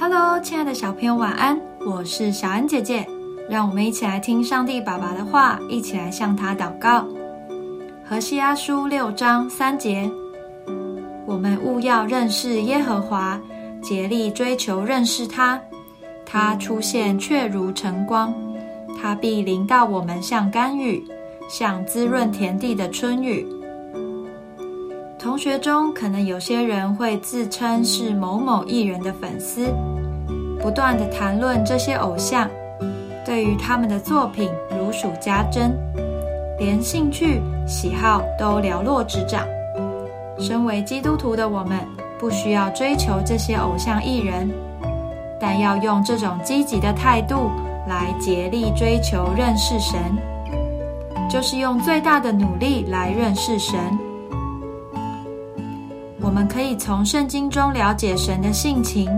Hello，亲爱的小朋友，晚安！我是小安姐姐，让我们一起来听上帝爸爸的话，一起来向他祷告。何西阿书六章三节，我们务要认识耶和华，竭力追求认识他。他出现却如晨光，他必临到我们，像甘雨，像滋润田地的春雨。同学中可能有些人会自称是某某艺人的粉丝，不断的谈论这些偶像，对于他们的作品如数家珍，连兴趣喜好都了若指掌。身为基督徒的我们，不需要追求这些偶像艺人，但要用这种积极的态度来竭力追求认识神，就是用最大的努力来认识神。我们可以从圣经中了解神的性情，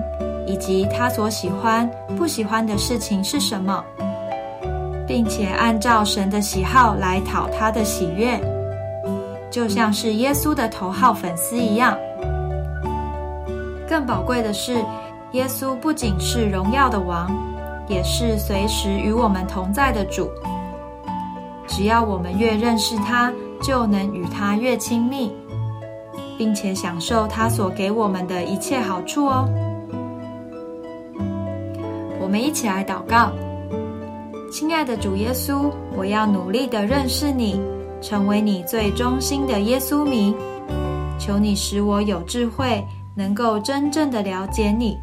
以及他所喜欢、不喜欢的事情是什么，并且按照神的喜好来讨他的喜悦，就像是耶稣的头号粉丝一样。更宝贵的是，耶稣不仅是荣耀的王，也是随时与我们同在的主。只要我们越认识他，就能与他越亲密。并且享受他所给我们的一切好处哦。我们一起来祷告，亲爱的主耶稣，我要努力的认识你，成为你最忠心的耶稣迷。求你使我有智慧，能够真正的了解你，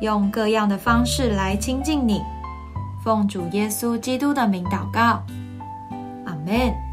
用各样的方式来亲近你。奉主耶稣基督的名祷告，阿门。